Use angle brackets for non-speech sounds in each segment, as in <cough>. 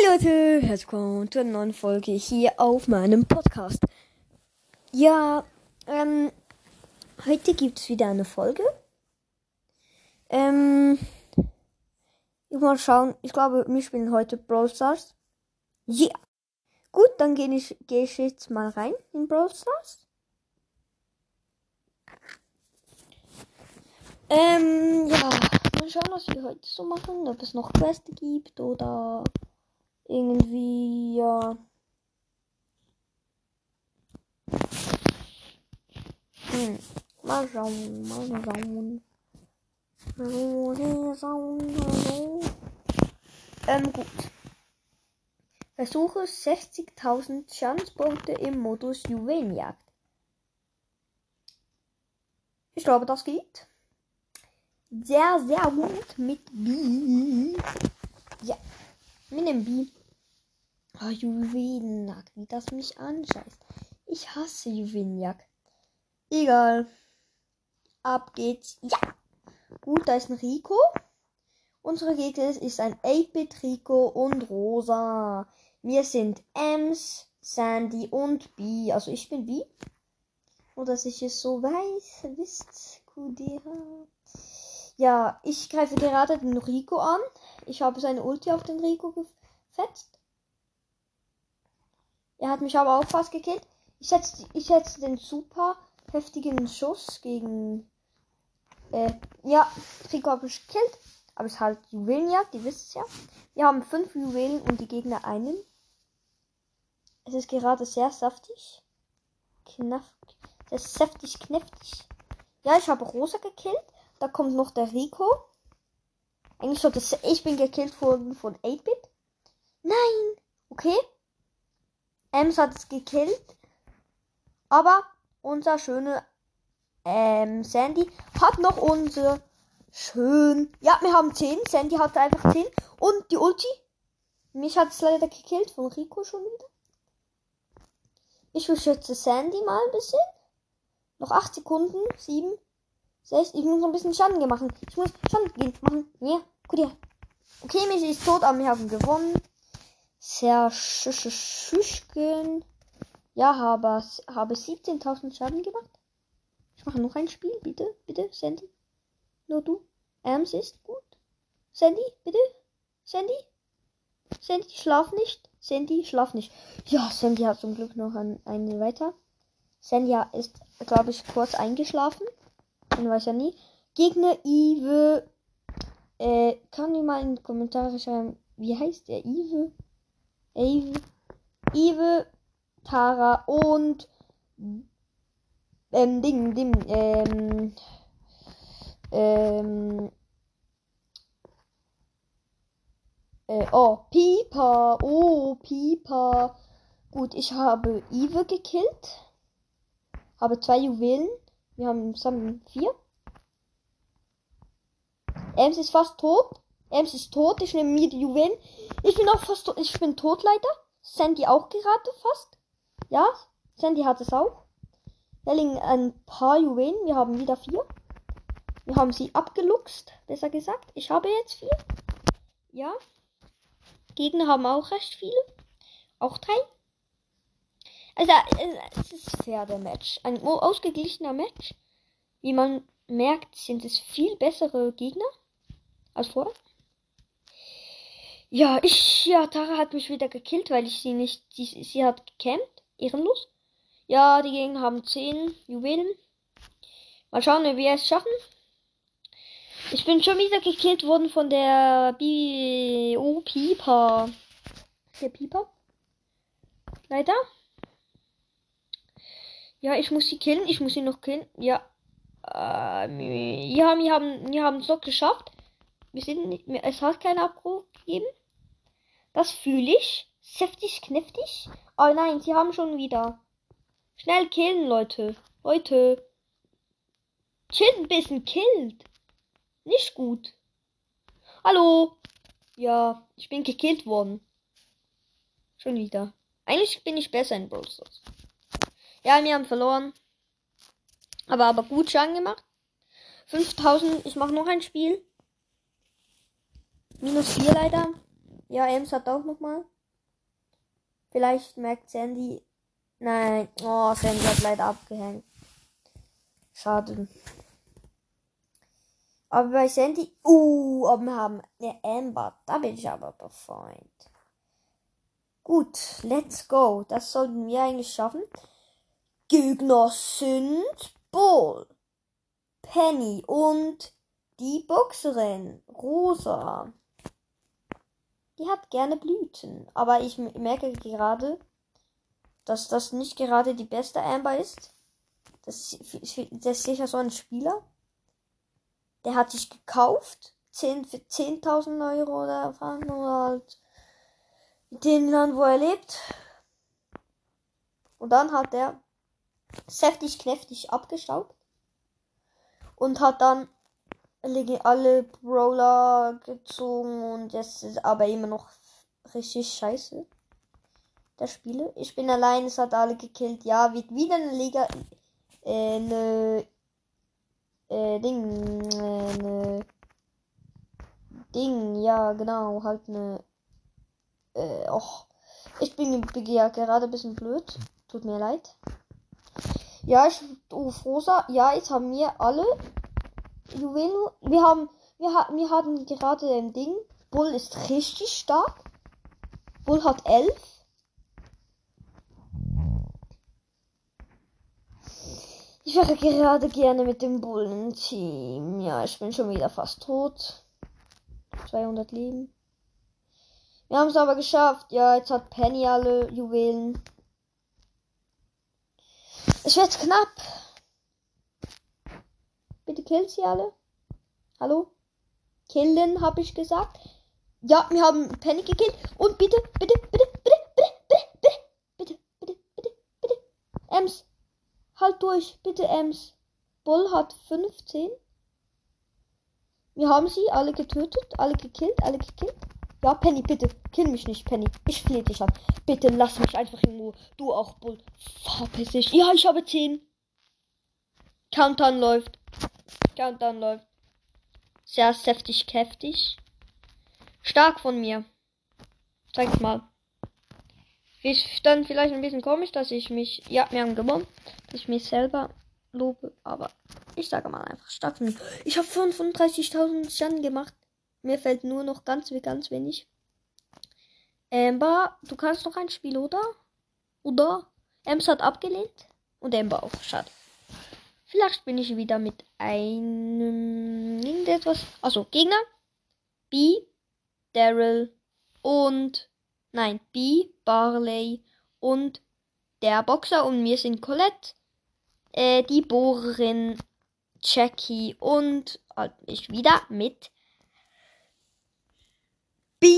Hi Leute, herzlich willkommen zu einer neuen Folge hier auf meinem Podcast. Ja, ähm, heute gibt es wieder eine Folge. Ähm, ich mal schauen, ich glaube, wir spielen heute Brawl Stars. Ja. Yeah. Gut, dann gehe ich, geh ich jetzt mal rein in Brawl Stars. Ähm, ja, mal schauen, was wir heute so machen, ob es noch Quests gibt oder irgendwie, ja. Hm. Mal schauen, mal schauen. Mal schauen. Ähm, gut. Versuche 60.000 Chancepunkte im Modus Juwelenjagd. Ich glaube, das geht. Sehr, sehr gut mit B. Ja, mit dem B. Oh, Juwelenjagd, wie das mich anscheißt. Ich hasse Juwelenjagd. Egal. Ab geht's. Ja. Gut, da ist ein Rico. Unsere Gegner ist ein 8-Bit Rico und Rosa. Wir sind Ems, Sandy und B. Also ich bin B. Nur dass ich es so weiß, wisst, QDH. Ja, ich greife gerade den Rico an. Ich habe seine Ulti auf den Rico gefetzt. Er hat mich aber auch fast gekillt. Ich setze, ich setze den super heftigen Schuss gegen. Äh, ja, Rico habe ich gekillt. Aber es ist halt Juwelenjagd, die wisst es ja. Wir haben fünf Juwelen und die Gegner einen. Es ist gerade sehr saftig. Knaff. Es ist saftig, knäftig. Ja, ich habe Rosa gekillt. Da kommt noch der Rico. Eigentlich sollte. Ich bin gekillt worden von 8-Bit. Nein! Okay. Ems hat es gekillt. Aber unser schöner ähm, Sandy hat noch unser schön. Ja, wir haben 10. Sandy hat einfach 10. Und die Ulti. Mich hat es leider gekillt von Rico schon wieder. Ich beschütze Sandy mal ein bisschen. Noch 8 Sekunden. 7, 6. Ich muss noch ein bisschen Schaden machen. Ich muss Schaden gehen machen. Ja, gut, ja. Okay, mich ist tot, aber wir haben gewonnen. Sehr schüchchen. Ja, habe, habe 17.000 Schaden gemacht. Ich mache noch ein Spiel, bitte, bitte, Sandy. Nur du. Ams ist gut. Sandy, bitte. Sandy. Sandy, schlaf nicht. Sandy, schlaf nicht. Ja, Sandy hat zum Glück noch ein, eine weiter. Sandy ist, glaube ich, kurz eingeschlafen. Man weiß ja nie. Gegner Ive. Äh, kann mal in die Kommentare schreiben, wie heißt der? Ive? Eve, Tara und ähm, Ding, Ding, ähm, ähm, äh, oh, Pieper, oh, Pieper. Gut, ich habe Eve gekillt. Habe zwei Juwelen. Wir haben zusammen vier. Ems ist fast tot. Ems ist tot. Ich nehme mir die Juwelen. Ich bin auch fast tot. Ich bin tot leider. Sandy auch gerade fast. Ja, Sandy hat es auch. Da liegen ein paar Juwelen. Wir haben wieder vier. Wir haben sie abgeluchst, besser gesagt. Ich habe jetzt vier. Ja. Gegner haben auch recht viele. Auch drei. Also, es ist fair, der Match. Ein ausgeglichener Match. Wie man merkt, sind es viel bessere Gegner als vorher. Ja, ich, ja, Tara hat mich wieder gekillt, weil ich sie nicht, sie, sie hat gecampt. Ehrenlos. Ja, die Gegner haben 10 Juwelen. Mal schauen, wie wir es schaffen. Ich bin schon wieder gekillt worden von der B oh, Pieper. Der Pieper. Leider. Ja, ich muss sie killen. Ich muss sie noch killen. Ja. Ähm, ja, wir haben, wir haben es doch geschafft. Wir sind nicht mehr, es hat keinen Abbruch gegeben. Das fühle ich. Säftig, kniftig. Oh nein, sie haben schon wieder. Schnell killen, Leute. Leute. Chillt ein bisschen, killt. Nicht gut. Hallo. Ja, ich bin gekillt worden. Schon wieder. Eigentlich bin ich besser in Brawl Stars. Ja, wir haben verloren. Aber aber gut Schaden gemacht. 5000. Ich mache noch ein Spiel. Minus 4 leider. Ja, Ems hat auch nochmal. Vielleicht merkt Sandy. Nein. Oh, Sandy hat leider abgehängt. Schade. Aber bei Sandy. Uh, wir haben eine Amber. Da bin ich aber befreundet. Gut, let's go. Das sollten wir eigentlich schaffen. Gegner sind Bull, Penny und die Boxerin Rosa. Die hat gerne Blüten, aber ich merke gerade, dass das nicht gerade die beste Amber ist. Das, das ist sicher so ein Spieler. Der hat sich gekauft. 10, für 10.000 Euro oder Franken halt den Land, wo er lebt. Und dann hat er säftig knäftig abgestaubt. Und hat dann alle Brawler gezogen und jetzt ist aber immer noch richtig scheiße. Das Spiele. Ich bin allein, es hat alle gekillt. Ja, wird wieder eine Liga. Äh, eine. Äh, Ding. Äh, eine. Ding, ja, genau. Halt eine. Äh, och. Ich bin, bin ja gerade ein bisschen blöd. Tut mir leid. Ja, ich. Oh, Rosa. Ja, jetzt haben wir alle Juwelen. Wir haben, wir, ha wir hatten gerade ein Ding. Bull ist richtig stark. Bull hat elf. Ich wäre gerade gerne mit dem Bullen-Team. Ja, ich bin schon wieder fast tot. 200 Leben. Wir haben es aber geschafft. Ja, jetzt hat Penny alle Juwelen. Es wird knapp. Bitte killt sie alle. Hallo? Killen, habe ich gesagt. Ja, wir haben Penny gekillt. Und bitte, bitte, bitte, bitte, bitte, bitte, bitte, bitte, bitte, bitte, bitte. Ems. Halt durch, bitte, Ems. Bull hat 15. Wir haben sie alle getötet, alle gekillt, alle gekillt. Ja, Penny, bitte, kill mich nicht, Penny. Ich flehe dich an. Bitte lass mich einfach in Ruhe. Du auch, Bull. Verpiss dich. Ja, ich habe 10. Countdown läuft. Countdown läuft. Sehr säftig, kräftig. Stark von mir. Zeig mal. Ist dann vielleicht ein bisschen komisch, dass ich mich. Ja, wir haben gewonnen. Dass ich mich selber lobe. Aber ich sage mal einfach stark von mir. Ich habe 35.000 Schaden gemacht. Mir fällt nur noch ganz, ganz wenig. Amber, du kannst noch ein Spiel, oder? Oder? Ems hat abgelehnt. Und Amber auch. Schade. Vielleicht bin ich wieder mit einem irgendetwas. Also Gegner. B, Daryl und nein, B, Barley und der Boxer und mir sind Colette, äh, die Bohrerin, Jackie und halt ich wieder mit B.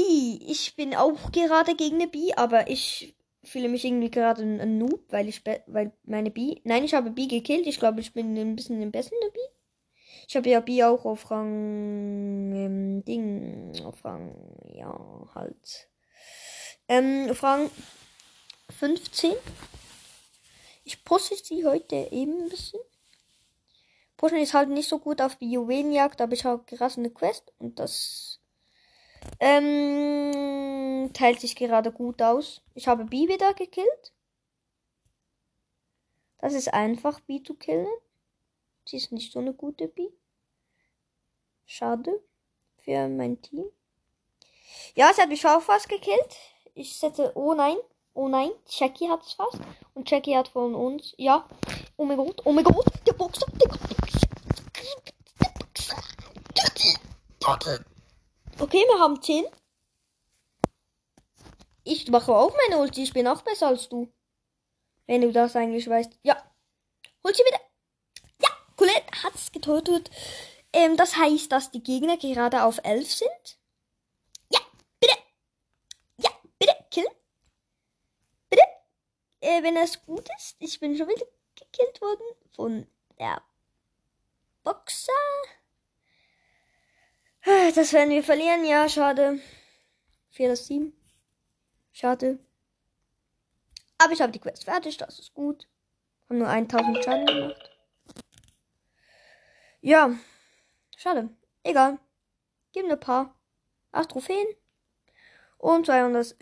Ich bin auch gerade gegen eine B, aber ich fühle mich irgendwie gerade ein, ein Noob, weil ich weil meine B. Nein, ich habe B gekillt. Ich glaube, ich bin ein bisschen im besten der B. Ich habe ja B auch auf Rang ähm, Ding. Auf Rang, ja, halt. Ähm, auf Rang 15. Ich pushe sie heute eben ein bisschen. Pushen ist halt nicht so gut auf die Juwelenjagd, aber ich habe gerade eine Quest und das ähm, teilt sich gerade gut aus. Ich habe B wieder gekillt. Das ist einfach, B zu killen. Sie ist nicht so eine gute B. Schade für mein Team. Ja, sie hat mich auch fast gekillt. Ich setze, oh nein, oh nein, Jackie hat es fast. Und Jackie hat von uns, ja. Oh mein Gott, oh mein Gott, der Boxer, der Boxer. Der Boxer. Okay, wir haben 10. Ich mache auch meine Ulti. Ich bin auch besser als du. Wenn du das eigentlich weißt. Ja. Hol sie wieder. Ja, Colette hat es getötet. Ähm, das heißt, dass die Gegner gerade auf 11 sind. Ja, bitte. Ja, bitte. Kill. Bitte. Äh, wenn es gut ist. Ich bin schon wieder gekillt worden von der Boxer. <sighs> Das werden wir verlieren, ja, schade. 4 das 7. Schade. Aber ich habe die Quest fertig, das ist gut. Haben nur 1000 Schaden gemacht. Ja, schade. Egal. Geben ein paar. 8 Trophäen. Und 200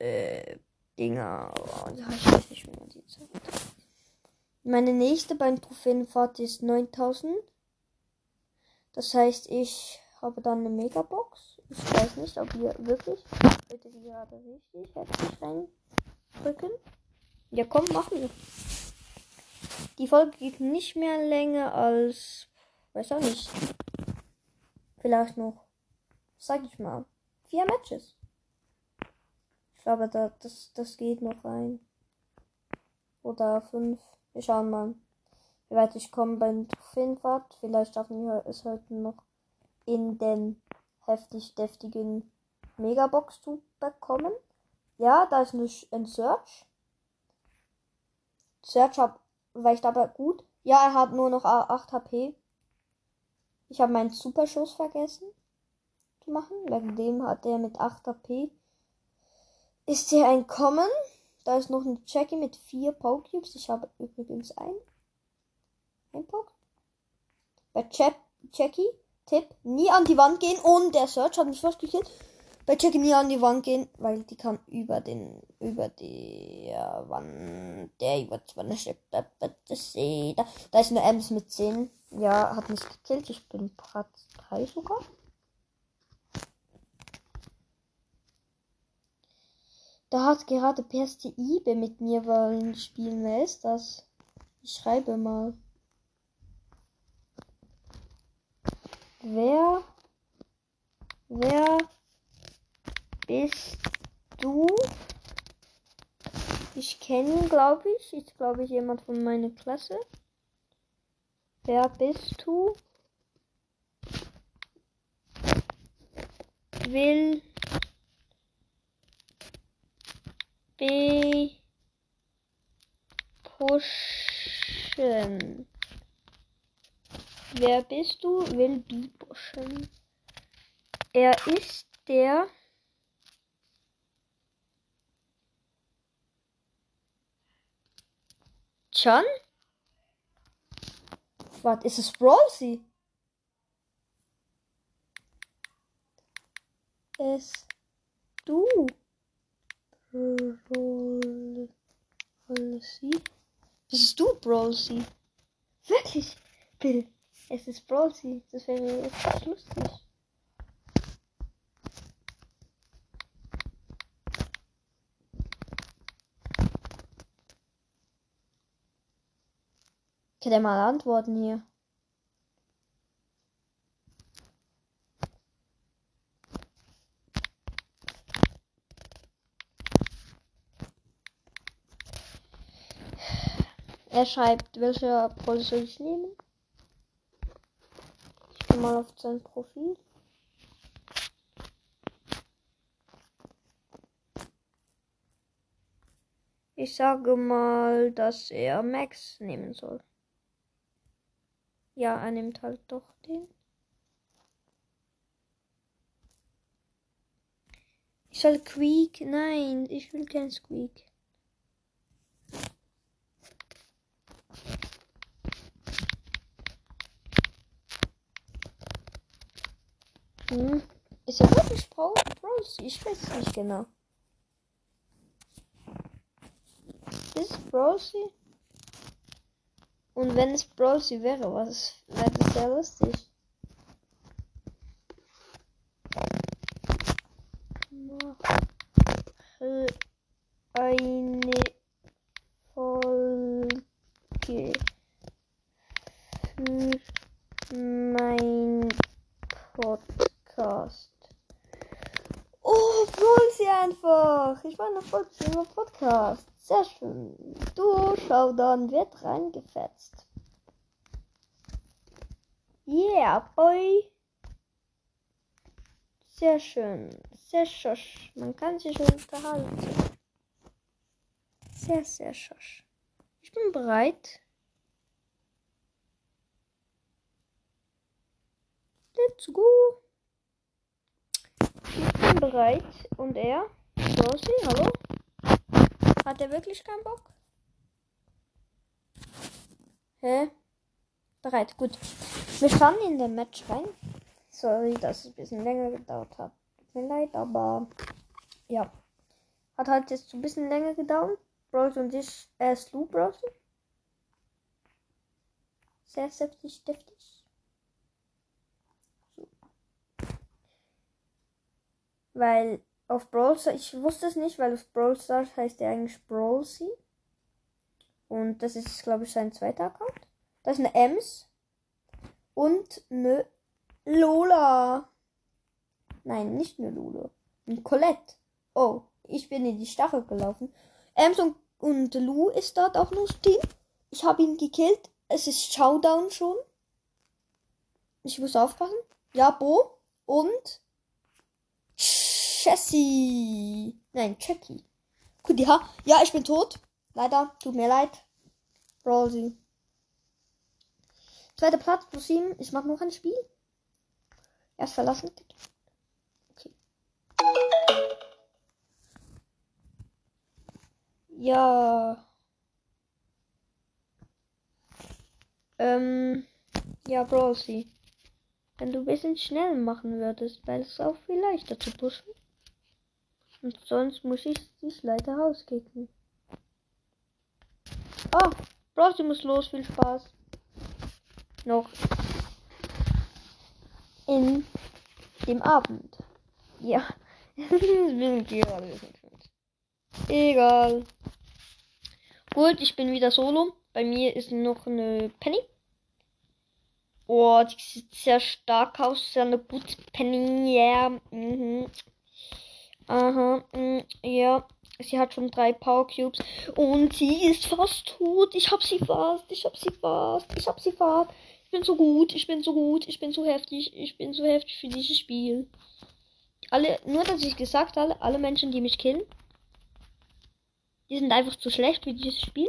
äh, Dinger. Oh, ja, ich nicht, man die sagt. Meine nächste beim Trophäenfahrt ist 9000. Das heißt, ich habe dann eine Megabox. Ich weiß nicht, ob ihr wirklich bitte die gerade richtig heftig reindrücken. Ja, komm, machen wir. Die Folge geht nicht mehr länger als, weiß auch nicht, vielleicht noch, sag ich mal, vier Matches. Ich glaube, da, das, das geht noch rein. Oder fünf. Wir schauen mal, wie weit ich komme beim Trophäenfahrt. Vielleicht schaffen wir es heute noch in den heftig deftigen Megabox zu bekommen. Ja, da ist ein Search. Search hab, weicht aber gut. Ja, er hat nur noch 8 HP. Ich habe meinen Superschuss vergessen zu machen. Wegen dem hat er mit 8 HP. Ist er ein Common? Da ist noch ein Jackie mit 4 Pokecubes. Ich habe übrigens ein. Poke. Bei Jackie, Tipp, nie an die Wand gehen. Und der Search hat mich fast gekillt bei Jackie nie an die Wand gehen, weil die kann über den, über die Wand, der über zwar da, da ist eine Ems mit 10. Ja, hat mich gekillt. Ich bin Platz 3 sogar. Da hat gerade Perste Ibe mit mir wollen spielen. Wer ist das? Ich schreibe mal. Wer? Wer bist du? Ich kenne ihn, glaube ich. Ist, glaube ich, jemand von meiner Klasse. Wer bist du? Will be pushen. Wer bist du? Will be pushen. Er ist der John? Was ist es Browsy? Es du Browsy? Bist du Browsy? Wirklich? Bill, es ist Browsy. Das wäre jetzt lustig. Kann der mal antworten hier? Er schreibt, welche Rolle soll ich nehmen? Mal auf sein Profil. Ich sage mal, dass er Max nehmen soll. Ja, er nimmt halt doch den. Ich soll Squeak. Nein, ich will kein Squeak. Hm. Ist er wirklich Bros? Ich weiß es nicht genau. Ist Brosy? Und wenn es Browsy wäre, was wäre das sehr lustig. Mache eine Folge für mein Podcast. Oh, Browsy einfach. Ich war eine Folge für mein Podcast. Sehr schön. Showdown wird reingefetzt. Yeah, boy. Sehr schön. Sehr schosch. Man kann sich unterhalten. Sehr, sehr schosch. Ich bin bereit. Let's go. Ich bin bereit. Und er? Rossi, hallo? Hat er wirklich keinen Bock? Hä? Bereit, gut. Wir schauen in den Match rein. Sorry, dass es ein bisschen länger gedauert hat. Tut mir leid, aber ja. Hat halt jetzt ein bisschen länger gedauert. Bros und ich, äh, Sloop Bros. Sehr deftig, deftig. So. Weil auf Brawl Stars, ich wusste es nicht, weil auf Brawl Stars heißt er eigentlich Brawlsy. Und das ist, glaube ich, sein zweiter Account. Das ist eine Ems. Und eine Lola. Nein, nicht eine Lola. Ein Colette. Oh, ich bin in die Stachel gelaufen. Ems und, und Lou ist dort auch noch Team. Ich habe ihn gekillt. Es ist Showdown schon. Ich muss aufpassen. Ja, Bo. Und Jessie. Nein, Jackie. Gut, ja. Ja, ich bin tot. Leider. Tut mir leid. Brawlsy. Zweiter Platz plus 7. Ich mache noch ein Spiel. Erst verlassen. Okay. Ja. Ähm. Ja, Brawlsy. Wenn du ein bisschen schnell machen würdest, weil es auch viel leichter zu pushen. Und sonst muss ich dich leider rauskicken. Ah, Brawlsy muss los. Viel Spaß. Noch in dem Abend. Ja. <laughs> Egal. Gut, ich bin wieder solo. Bei mir ist noch eine Penny. Oh, die sieht sehr stark aus. Sehr eine gute Penny. Ja. Yeah. Mhm. Aha. Mh, ja. Sie hat schon drei Power Cubes. Und sie ist fast tot. Ich hab sie fast. Ich hab sie fast. Ich hab sie fast. Ich bin so gut. Ich bin so gut. Ich bin so heftig. Ich bin so heftig für dieses Spiel. Alle, nur dass ich gesagt habe, alle Menschen, die mich killen, die sind einfach zu schlecht für dieses Spiel.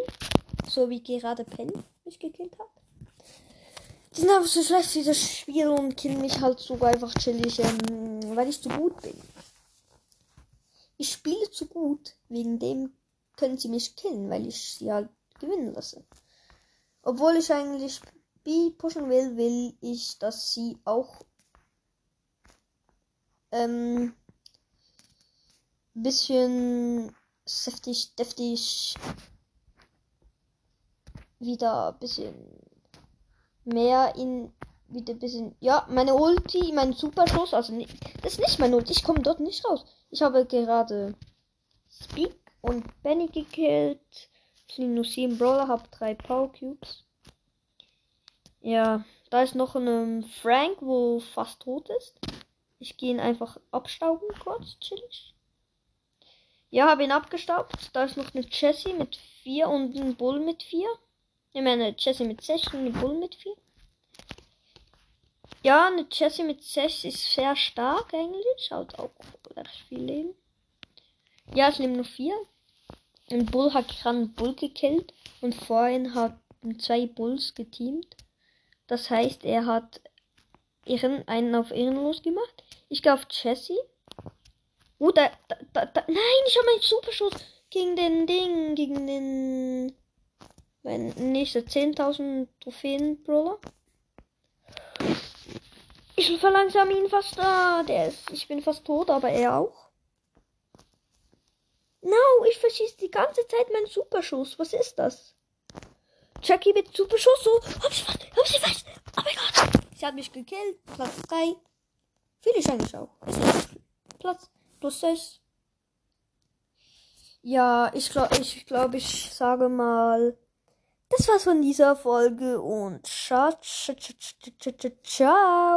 So wie gerade Penny mich gekillt hat. Die sind einfach so schlecht für das Spiel und killen mich halt so einfach chillig, ähm, weil ich zu gut bin. Ich spiele zu gut, wegen dem können sie mich killen, weil ich sie halt gewinnen lasse. Obwohl ich eigentlich B pushen will, will ich, dass sie auch ähm, bisschen saftig, deftig wieder ein bisschen mehr in wieder ein bisschen ja meine Ulti mein Superschuss also nicht, das ist nicht mein Ulti ich komme dort nicht raus ich habe gerade Speak und Benny gekillt. Nur sieben Brawler habe drei Power Cubes. Ja da ist noch ein Frank wo fast tot ist. Ich gehe ihn einfach abstauben kurz chillig. Ja habe ihn abgestaubt. Da ist noch eine Jessie mit vier und ein Bull mit vier. Ich meine Jessie mit 6 und eine Bull mit 4. Ja, eine Jessie mit 6 ist sehr stark eigentlich. Schaut auch recht viel Leben. Ja, es leben nur 4. Ein Bull hat gerade einen Bull gekillt. Und vorhin hat zwei Bulls geteamt. Das heißt, er hat ihren, einen auf ehrenlos gemacht. Ich gehe auf Jessie. Oh, da, da, da, nein, ich habe meinen Superschuss gegen den Ding, gegen den mein nächster 10.000 Trophäen Brawler. Ich verlangsam ihn fast da. Der ist, ich bin fast tot, aber er auch. No, ich verschieße die ganze Zeit meinen Superschuss. Was ist das? Jackie mit Superschuss. So, hab sie fast, hab sie fast. Oh mein Gott. Sie hat mich gekillt. Platz 3. Finde ich eigentlich auch. Platz plus 6. Ja, ich glaube, ich glaube, ich sage mal das war's von dieser Folge und ciao, ciao, ciao, ciao.